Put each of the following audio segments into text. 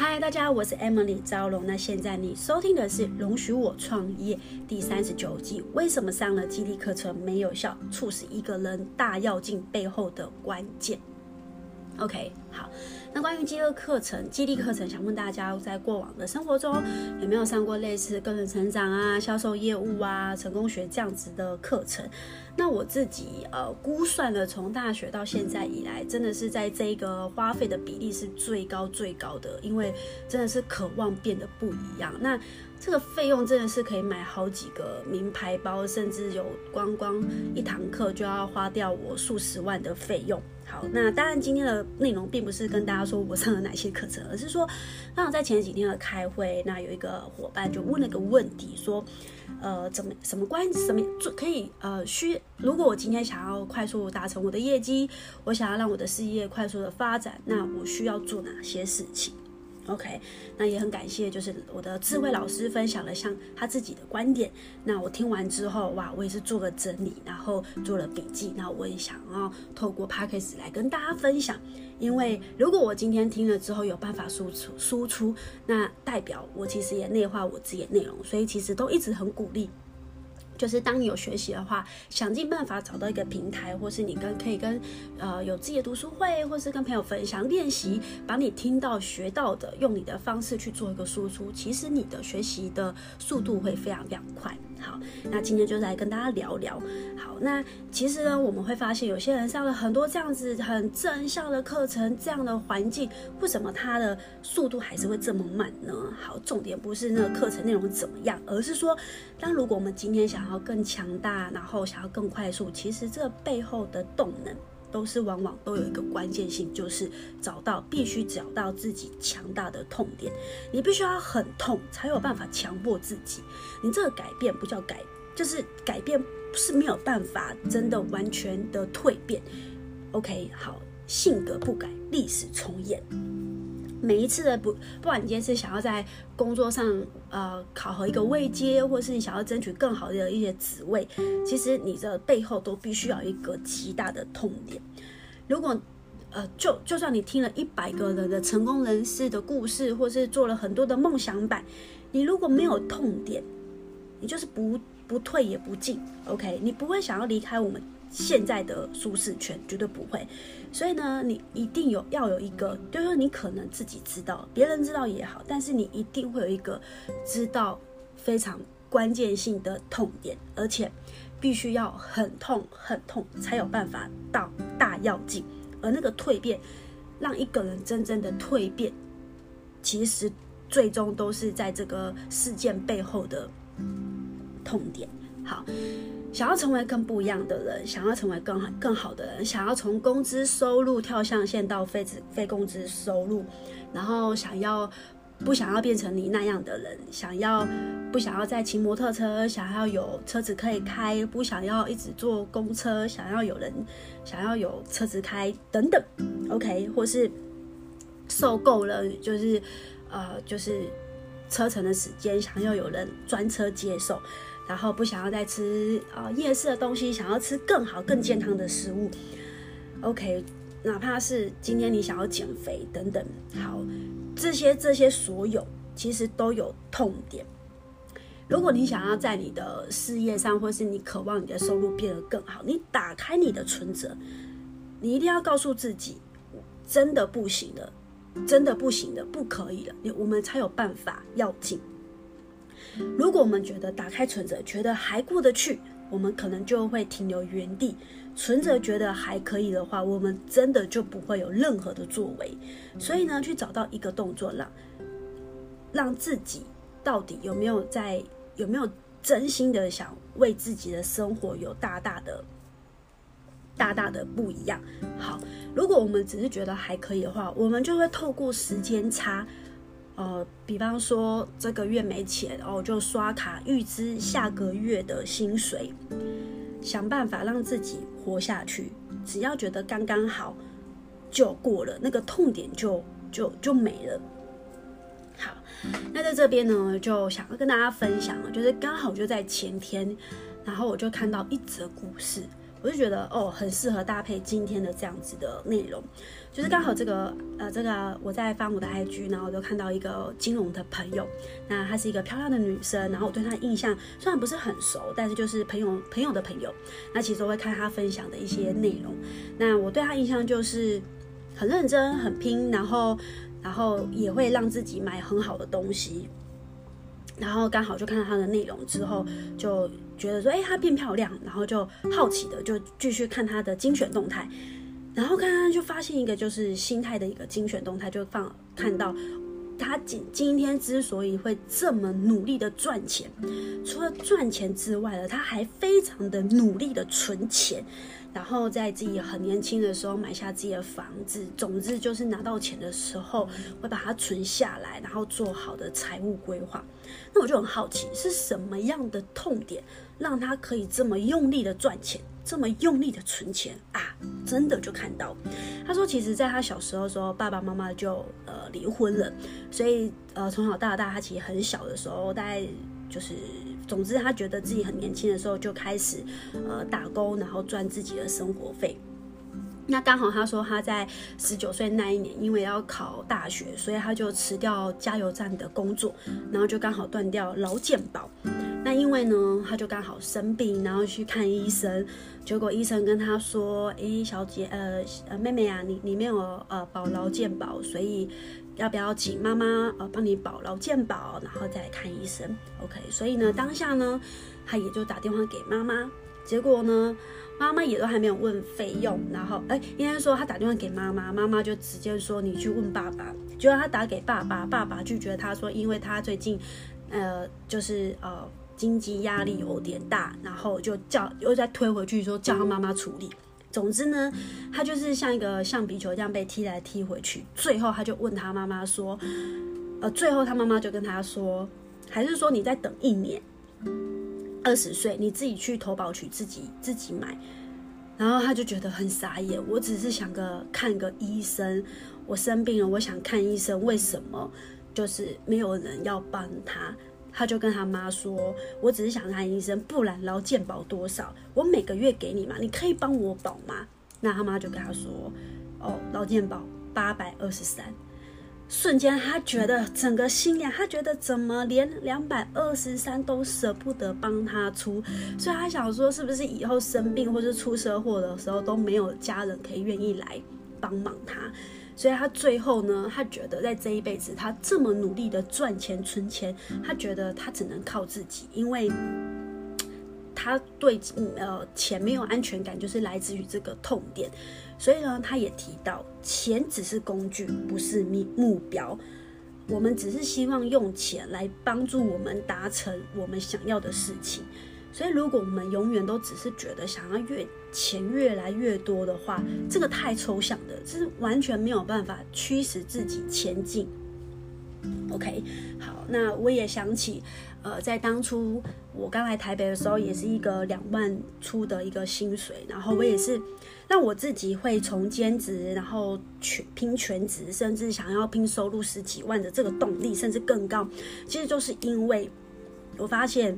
嗨，大家，我是 Emily 赵龙。那现在你收听的是《容许我创业》第三十九集。为什么上了激励课程没有效？促使一个人大跃进背后的关键。OK，好。那关于饥饿课程，激励课程，想问大家在过往的生活中有没有上过类似个人成长啊、销售业务啊、成功学这样子的课程？那我自己呃估算了，从大学到现在以来，真的是在这个花费的比例是最高最高的，因为真的是渴望变得不一样。那这个费用真的是可以买好几个名牌包，甚至有光光一堂课就要花掉我数十万的费用。好，那当然今天的内容并不是跟大家说我上了哪些课程，而是说，那我在前几天的开会，那有一个伙伴就问了个问题，说，呃，怎么什么关什么做可以呃需，如果我今天想要快速达成我的业绩，我想要让我的事业快速的发展，那我需要做哪些事情？OK，那也很感谢，就是我的智慧老师分享了像他自己的观点。那我听完之后，哇，我也是做了整理，然后做了笔记。那我也想要透过 Podcast 来跟大家分享，因为如果我今天听了之后有办法输出输出，那代表我其实也内化我自己的内容，所以其实都一直很鼓励。就是当你有学习的话，想尽办法找到一个平台，或是你跟可以跟呃有自己的读书会，或是跟朋友分享练习，把你听到学到的，用你的方式去做一个输出，其实你的学习的速度会非常非常快。好，那今天就来跟大家聊聊。好，那其实呢，我们会发现有些人上了很多这样子很正向的课程，这样的环境，为什么他的速度还是会这么慢呢？好，重点不是那个课程内容怎么样，而是说，当如果我们今天想要更强大，然后想要更快速，其实这背后的动能。都是往往都有一个关键性，就是找到必须找到自己强大的痛点，你必须要很痛才有办法强迫自己。你这个改变不叫改，就是改变是没有办法真的完全的蜕变。OK，好，性格不改，历史重演。每一次的不，不管你今天是想要在工作上呃考核一个位阶，或是你想要争取更好的一些职位，其实你的背后都必须要一个极大的痛点。如果呃就就算你听了一百个人的成功人士的故事，或是做了很多的梦想版，你如果没有痛点，你就是不不退也不进。OK，你不会想要离开我们。现在的舒适圈绝对不会，所以呢，你一定有要有一个，就是说你可能自己知道，别人知道也好，但是你一定会有一个知道非常关键性的痛点，而且必须要很痛很痛才有办法到大跃进，而那个蜕变，让一个人真正的蜕变，其实最终都是在这个事件背后的痛点。好。想要成为更不一样的人，想要成为更好更好的人，想要从工资收入跳象限到非资非工资收入，然后想要不想要变成你那样的人，想要不想要再骑摩托车，想要有车子可以开，不想要一直坐公车，想要有人想要有车子开等等，OK，或是受够了就是呃就是车程的时间，想要有人专车接送。然后不想要再吃啊、夜市的东西，想要吃更好、更健康的食物。OK，哪怕是今天你想要减肥等等，好，这些这些所有其实都有痛点。如果你想要在你的事业上，或是你渴望你的收入变得更好，你打开你的存折，你一定要告诉自己，真的不行的，真的不行的，不可以了，你我们才有办法要进。如果我们觉得打开存折，觉得还过得去，我们可能就会停留原地。存折觉得还可以的话，我们真的就不会有任何的作为。所以呢，去找到一个动作，让让自己到底有没有在，有没有真心的想为自己的生活有大大的、大大的不一样。好，如果我们只是觉得还可以的话，我们就会透过时间差。呃，比方说这个月没钱哦，就刷卡预支下个月的薪水，想办法让自己活下去。只要觉得刚刚好就过了，那个痛点就就就没了。好，那在这边呢，就想要跟大家分享了，就是刚好就在前天，然后我就看到一则故事，我就觉得哦，很适合搭配今天的这样子的内容，就是刚好这个呃，这个我在翻我的 IG，然后我就看到一个金融的朋友，那她是一个漂亮的女生，然后我对她的印象虽然不是很熟，但是就是朋友朋友的朋友，那其实我会看她分享的一些内容，那我对她印象就是很认真、很拼，然后然后也会让自己买很好的东西。然后刚好就看到她的内容之后，就觉得说，哎，她变漂亮，然后就好奇的就继续看她的精选动态，然后看看就发现一个就是心态的一个精选动态，就放看到她今今天之所以会这么努力的赚钱，除了赚钱之外呢，他还非常的努力的存钱。然后在自己很年轻的时候买下自己的房子，总之就是拿到钱的时候会把它存下来，然后做好的财务规划。那我就很好奇，是什么样的痛点让他可以这么用力的赚钱，这么用力的存钱啊？真的就看到他说，其实在他小时候的时候，爸爸妈妈就呃离婚了，所以呃从小到大，他其实很小的时候，大概就是。总之，他觉得自己很年轻的时候就开始，呃，打工，然后赚自己的生活费。那刚好他说他在十九岁那一年，因为要考大学，所以他就辞掉加油站的工作，然后就刚好断掉劳健保。那因为呢，他就刚好生病，然后去看医生，结果医生跟他说：“诶，小姐，呃，呃，妹妹啊，你你没有呃保劳健保，所以。”要不要请妈妈呃帮你保劳健保，然后再看医生？OK，所以呢，当下呢，他也就打电话给妈妈，结果呢，妈妈也都还没有问费用，然后哎，应该说他打电话给妈妈，妈妈就直接说你去问爸爸，结果他打给爸爸，爸爸拒绝他说，因为他最近呃就是呃经济压力有点大，然后就叫又再推回去说叫他妈妈处理。总之呢，他就是像一个橡皮球这样被踢来踢回去。最后他就问他妈妈说：“呃，最后他妈妈就跟他说，还是说你再等一年，二十岁你自己去投保局自己自己买。”然后他就觉得很傻眼。我只是想个看个医生，我生病了，我想看医生，为什么就是没有人要帮他？他就跟他妈说：“我只是想看医生，不然劳健保多少，我每个月给你嘛，你可以帮我保吗？”那他妈就跟他说：“哦，劳健保八百二十三。”瞬间他觉得整个心凉，他觉得怎么连两百二十三都舍不得帮他出，所以他想说，是不是以后生病或是出车祸的时候都没有家人可以愿意来帮忙他？所以他最后呢，他觉得在这一辈子，他这么努力的赚钱存钱，他觉得他只能靠自己，因为他对呃钱没有安全感，就是来自于这个痛点。所以呢，他也提到，钱只是工具，不是目目标。我们只是希望用钱来帮助我们达成我们想要的事情。所以，如果我们永远都只是觉得想要越钱越来越多的话，这个太抽象的，这是完全没有办法驱使自己前进。OK，好，那我也想起，呃，在当初我刚来台北的时候，也是一个两万出的一个薪水，然后我也是让我自己会从兼职，然后全拼全职，甚至想要拼收入十几万的这个动力，甚至更高，其实就是因为我发现。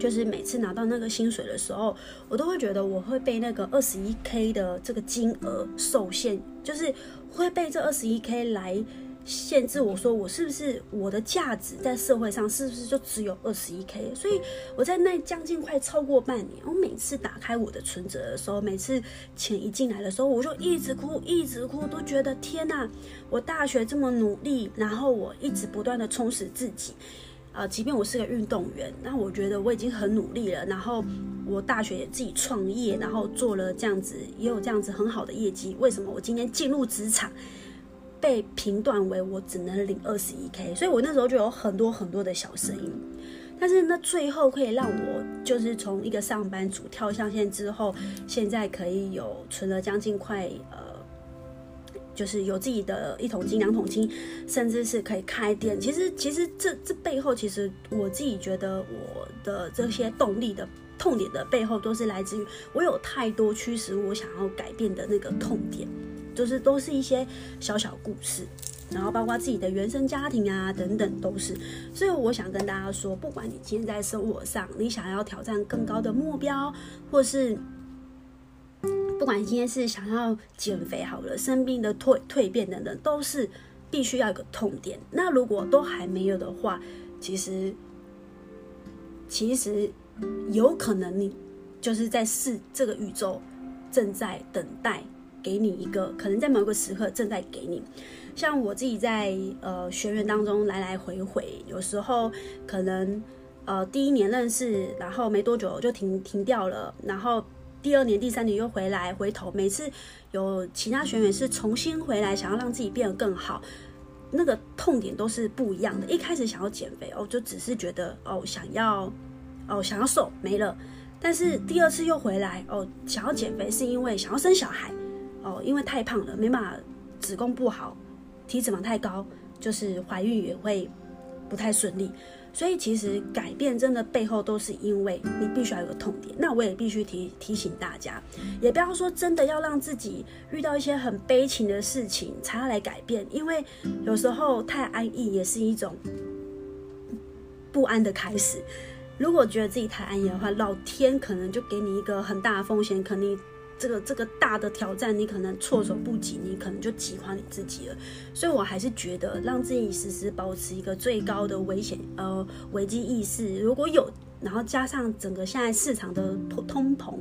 就是每次拿到那个薪水的时候，我都会觉得我会被那个二十一 k 的这个金额受限，就是会被这二十一 k 来限制。我说我是不是我的价值在社会上是不是就只有二十一 k？所以我在那将近快超过半年，我每次打开我的存折的时候，每次钱一进来的时候，我就一直哭，一直哭，都觉得天哪！我大学这么努力，然后我一直不断的充实自己。呃，即便我是个运动员，那我觉得我已经很努力了。然后我大学也自己创业，然后做了这样子，也有这样子很好的业绩。为什么我今天进入职场被评断为我只能领二十一 k？所以我那时候就有很多很多的小声音。但是那最后可以让我就是从一个上班族跳上线之后，现在可以有存了将近快。就是有自己的一桶金、两桶金，甚至是可以开店。其实，其实这这背后，其实我自己觉得，我的这些动力的痛点的背后，都是来自于我有太多驱使我想要改变的那个痛点，就是都是一些小小故事，然后包括自己的原生家庭啊等等都是。所以我想跟大家说，不管你今天在生活上，你想要挑战更高的目标，或是。不管今天是想要减肥好了，生病的蜕蜕变等等，都是必须要有个痛点。那如果都还没有的话，其实其实有可能你就是在试这个宇宙正在等待给你一个，可能在某个时刻正在给你。像我自己在呃学员当中来来回回，有时候可能呃第一年认识，然后没多久就停停掉了，然后。第二年、第三年又回来，回头每次有其他学员是重新回来，想要让自己变得更好，那个痛点都是不一样的。一开始想要减肥哦，就只是觉得哦想要哦想要瘦没了，但是第二次又回来哦，想要减肥是因为想要生小孩哦，因为太胖了没办法，子宫不好，体脂肪太高，就是怀孕也会不太顺利。所以其实改变真的背后都是因为你必须要有个痛点。那我也必须提提醒大家，也不要说真的要让自己遇到一些很悲情的事情才要来改变，因为有时候太安逸也是一种不安的开始。如果觉得自己太安逸的话，老天可能就给你一个很大的风险，可能。这个这个大的挑战，你可能措手不及，你可能就击垮你自己了。所以我还是觉得，让自己时时保持一个最高的危险呃危机意识，如果有。然后加上整个现在市场的通通膨，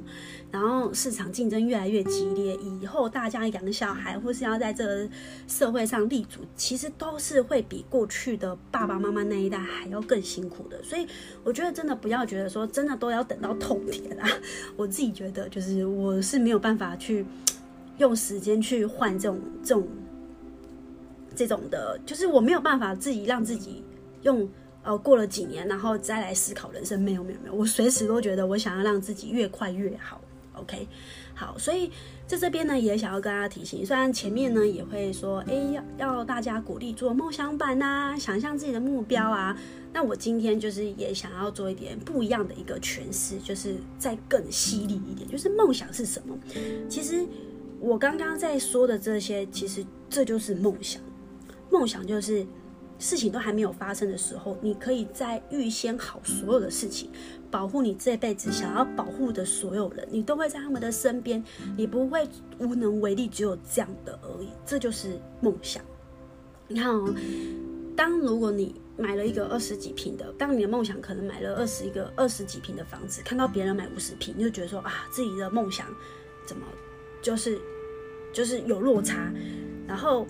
然后市场竞争越来越激烈，以后大家养小孩或是要在这个社会上立足，其实都是会比过去的爸爸妈妈那一代还要更辛苦的。所以我觉得真的不要觉得说真的都要等到痛点啦。我自己觉得就是我是没有办法去用时间去换这种这种这种的，就是我没有办法自己让自己用。哦，过了几年，然后再来思考人生，没有没有没有，我随时都觉得我想要让自己越快越好。OK，好，所以在这边呢，也想要跟大家提醒，虽然前面呢也会说，哎，要要大家鼓励做梦想版呐，想象自己的目标啊。那我今天就是也想要做一点不一样的一个诠释，就是再更犀利一点，就是梦想是什么？其实我刚刚在说的这些，其实这就是梦想，梦想就是。事情都还没有发生的时候，你可以在预先好所有的事情，保护你这辈子想要保护的所有人，你都会在他们的身边，你不会无能为力，只有这样的而已。这就是梦想。你看哦，当如果你买了一个二十几平的，当你的梦想可能买了二十一个二十几平的房子，看到别人买五十平，你就觉得说啊，自己的梦想怎么就是就是有落差，然后。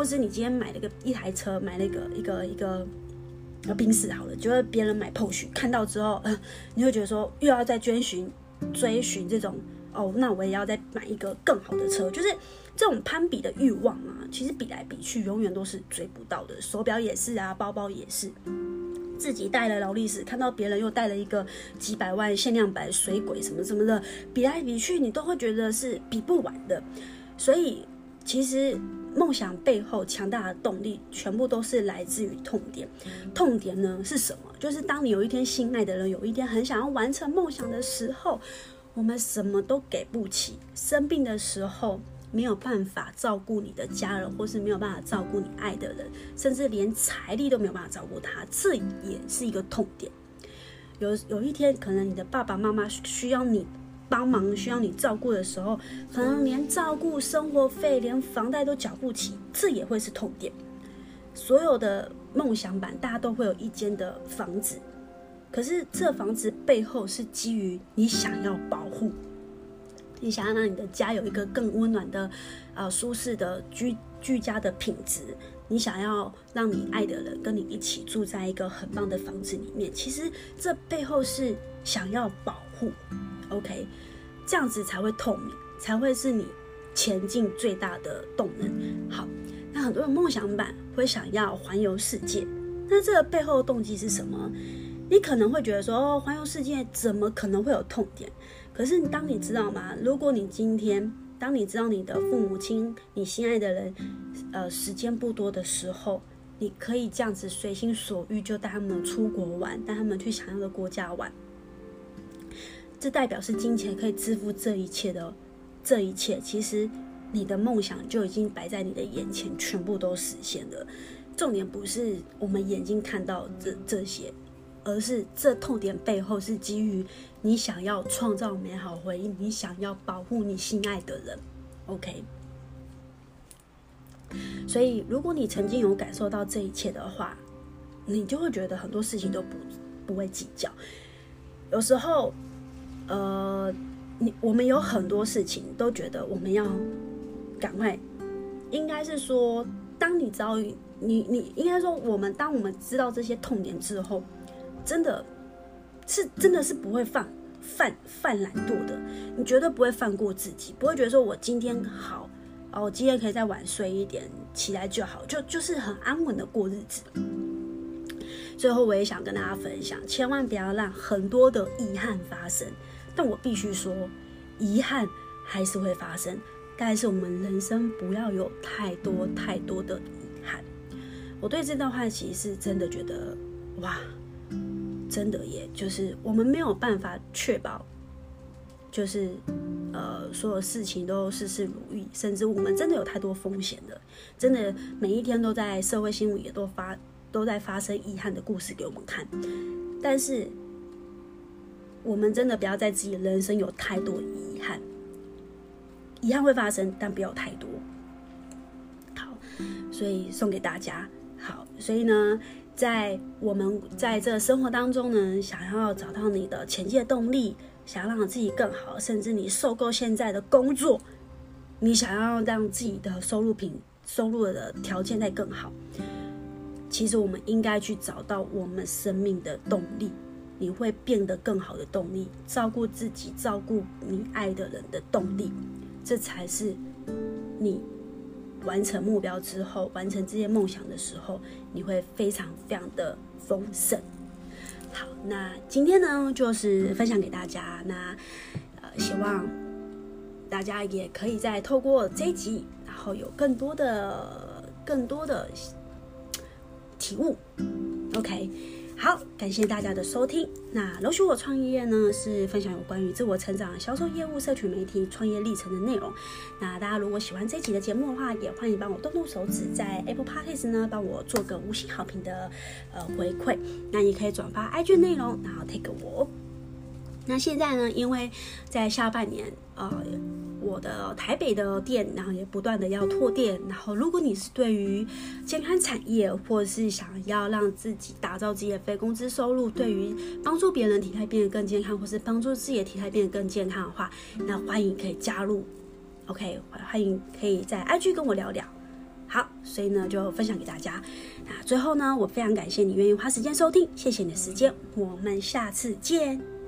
或是你今天买了个一台车，买了一个一个一个呃宾士好了，觉得别人买 POSH 看到之后，呃，你会觉得说又要再追寻追寻这种哦，那我也要再买一个更好的车，就是这种攀比的欲望啊，其实比来比去永远都是追不到的。手表也是啊，包包也是，自己带了劳力士，看到别人又带了一个几百万限量版水鬼什么什么的，比来比去你都会觉得是比不完的。所以其实。梦想背后强大的动力，全部都是来自于痛点。痛点呢是什么？就是当你有一天心爱的人有一天很想要完成梦想的时候，我们什么都给不起。生病的时候没有办法照顾你的家人，或是没有办法照顾你爱的人，甚至连财力都没有办法照顾他，这也是一个痛点。有有一天，可能你的爸爸妈妈需要你。帮忙需要你照顾的时候，可能连照顾生活费、连房贷都缴不起，这也会是痛点。所有的梦想版，大家都会有一间的房子，可是这房子背后是基于你想要保护，你想要让你的家有一个更温暖的、呃舒适的居居家的品质，你想要让你爱的人跟你一起住在一个很棒的房子里面，其实这背后是想要保护。OK，这样子才会透明，才会是你前进最大的动能。好，那很多人梦想版会想要环游世界，那这个背后的动机是什么？你可能会觉得说，哦，环游世界怎么可能会有痛点？可是当你知道吗？如果你今天，当你知道你的父母亲、你心爱的人，呃，时间不多的时候，你可以这样子随心所欲，就带他们出国玩，带他们去想要的国家玩。这代表是金钱可以支付这一切的，这一切其实你的梦想就已经摆在你的眼前，全部都实现了。重点不是我们眼睛看到这这些，而是这痛点背后是基于你想要创造美好回忆，你想要保护你心爱的人。OK，所以如果你曾经有感受到这一切的话，你就会觉得很多事情都不不会计较。有时候，呃，你我们有很多事情都觉得我们要赶快，应该是说，当你遭遇你你应该说，我们当我们知道这些痛点之后，真的是真的是不会犯犯犯懒惰的，你绝对不会放过自己，不会觉得说我今天好哦，我今天可以再晚睡一点，起来就好，就就是很安稳的过日子。最后，我也想跟大家分享，千万不要让很多的遗憾发生。但我必须说，遗憾还是会发生，但是我们人生不要有太多太多的遗憾。我对这段话其实是真的觉得，哇，真的耶，就是我们没有办法确保，就是呃，所有事情都事事如意，甚至我们真的有太多风险的，真的每一天都在社会新闻也都发。都在发生遗憾的故事给我们看，但是我们真的不要在自己的人生有太多遗憾。遗憾会发生，但不要太多。好，所以送给大家。好，所以呢，在我们在这生活当中呢，想要找到你的前进的动力，想要让自己更好，甚至你受够现在的工作，你想要让自己的收入品收入的条件再更好。其实我们应该去找到我们生命的动力，你会变得更好的动力，照顾自己、照顾你爱的人的动力，这才是你完成目标之后、完成这些梦想的时候，你会非常非常的丰盛。好，那今天呢，就是分享给大家，那呃，希望大家也可以再透过这一集，然后有更多的、更多的。体悟，OK，好，感谢大家的收听。那容许我创业呢，是分享有关于自我成长、销售业务、社群媒体、创业历程的内容。那大家如果喜欢这期的节目的话，也欢迎帮我动动手指，在 Apple Podcast 呢帮我做个五星好评的呃回馈。那也可以转发 IG 内容，然后 take 我。那现在呢，因为在下半年，呃。我的台北的店，然后也不断的要拓店。然后，如果你是对于健康产业，或者是想要让自己打造自己的非工资收入，对于帮助别人体态变得更健康，或是帮助自己的体态变得更健康的话，那欢迎可以加入。OK，欢迎可以在 IG 跟我聊聊。好，所以呢就分享给大家。那最后呢，我非常感谢你愿意花时间收听，谢谢你的时间，我们下次见。